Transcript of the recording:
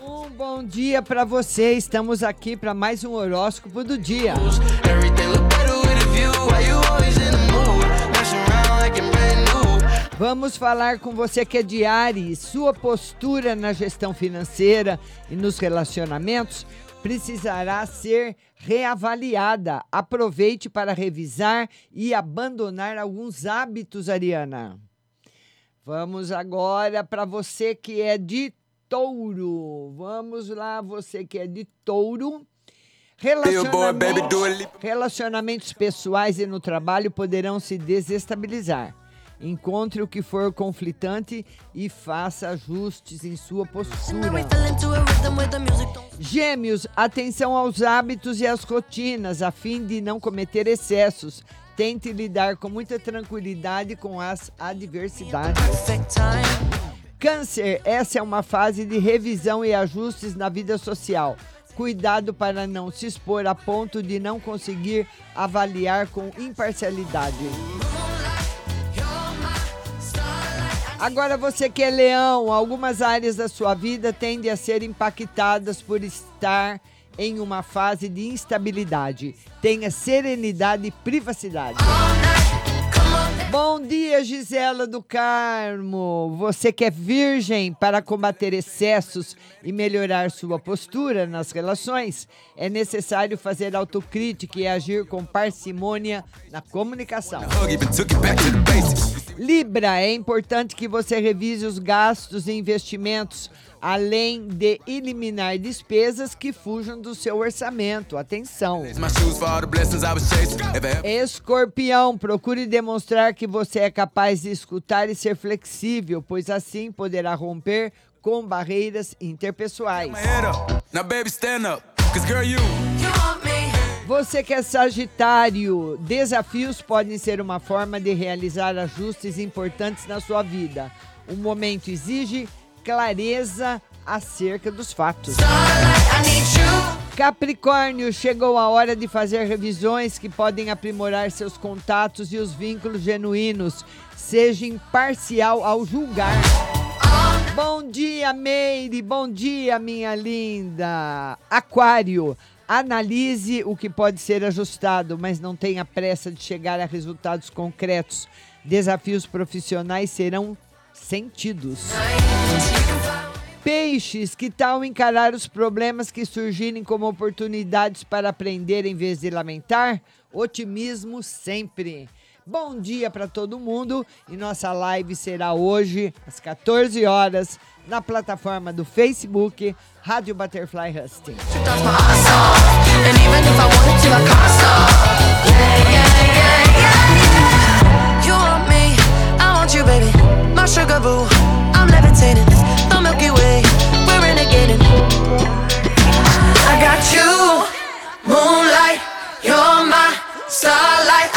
Um bom dia pra você. Estamos aqui para mais um horóscopo do dia. Vamos falar com você que é de Ares. Sua postura na gestão financeira e nos relacionamentos precisará ser reavaliada. Aproveite para revisar e abandonar alguns hábitos, Ariana. Vamos agora para você que é de touro. Vamos lá, você que é de touro. Relacionamentos, relacionamentos pessoais e no trabalho poderão se desestabilizar. Encontre o que for conflitante e faça ajustes em sua postura. Gêmeos, atenção aos hábitos e às rotinas, a fim de não cometer excessos. Tente lidar com muita tranquilidade com as adversidades. Câncer, essa é uma fase de revisão e ajustes na vida social. Cuidado para não se expor a ponto de não conseguir avaliar com imparcialidade. Agora você que é leão, algumas áreas da sua vida tendem a ser impactadas por estar em uma fase de instabilidade. Tenha serenidade e privacidade. Bom dia, Gisela do Carmo. Você que é virgem para combater excessos e melhorar sua postura nas relações, é necessário fazer autocrítica e agir com parcimônia na comunicação. Libra, é importante que você revise os gastos e investimentos, além de eliminar despesas que fujam do seu orçamento. Atenção! Escorpião, procure demonstrar que você é capaz de escutar e ser flexível, pois assim poderá romper com barreiras interpessoais. now baby stand up. Cause girl, you. Você que é Sagitário, desafios podem ser uma forma de realizar ajustes importantes na sua vida. O momento exige clareza acerca dos fatos. Capricórnio, chegou a hora de fazer revisões que podem aprimorar seus contatos e os vínculos genuínos. Seja imparcial ao julgar. Bom dia, Meire. Bom dia, minha linda. Aquário, analise o que pode ser ajustado, mas não tenha pressa de chegar a resultados concretos. Desafios profissionais serão sentidos. Peixes, que tal encarar os problemas que surgirem como oportunidades para aprender em vez de lamentar? Otimismo sempre. Bom dia para todo mundo e nossa live será hoje às 14 horas na plataforma do Facebook Rádio Butterfly Husting.